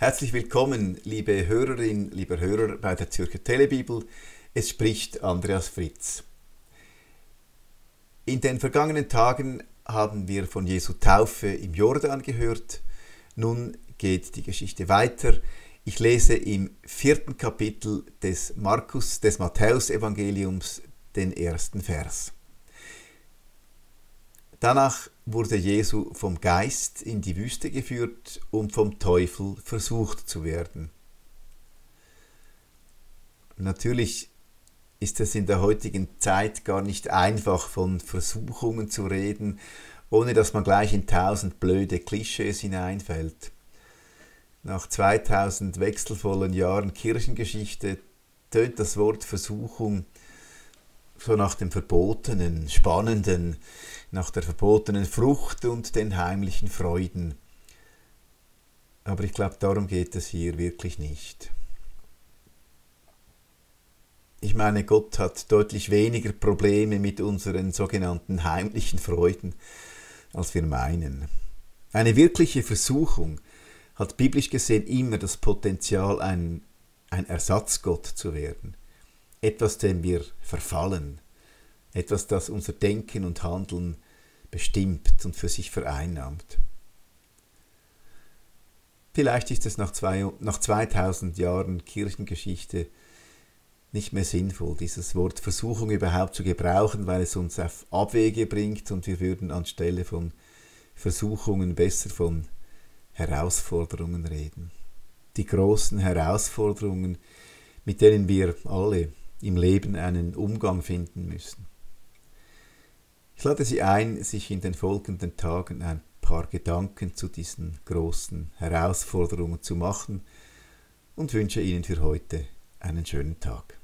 Herzlich willkommen, liebe Hörerin, lieber Hörer bei der Zürcher Telebibel. Es spricht Andreas Fritz. In den vergangenen Tagen haben wir von Jesu Taufe im Jordan gehört. Nun geht die Geschichte weiter. Ich lese im vierten Kapitel des Markus, des Matthäusevangeliums den ersten Vers. Danach wurde Jesu vom Geist in die Wüste geführt, um vom Teufel versucht zu werden. Natürlich ist es in der heutigen Zeit gar nicht einfach von Versuchungen zu reden, ohne dass man gleich in tausend blöde Klischees hineinfällt. Nach 2000 wechselvollen Jahren Kirchengeschichte tönt das Wort Versuchung so nach dem Verbotenen, Spannenden, nach der verbotenen Frucht und den heimlichen Freuden. Aber ich glaube, darum geht es hier wirklich nicht. Ich meine, Gott hat deutlich weniger Probleme mit unseren sogenannten heimlichen Freuden, als wir meinen. Eine wirkliche Versuchung hat biblisch gesehen immer das Potenzial, ein, ein Ersatzgott zu werden etwas, dem wir verfallen, etwas, das unser Denken und Handeln bestimmt und für sich vereinnahmt. Vielleicht ist es nach, zwei, nach 2000 Jahren Kirchengeschichte nicht mehr sinnvoll, dieses Wort Versuchung überhaupt zu gebrauchen, weil es uns auf Abwege bringt und wir würden anstelle von Versuchungen besser von Herausforderungen reden. Die großen Herausforderungen, mit denen wir alle im Leben einen Umgang finden müssen. Ich lade Sie ein, sich in den folgenden Tagen ein paar Gedanken zu diesen großen Herausforderungen zu machen und wünsche Ihnen für heute einen schönen Tag.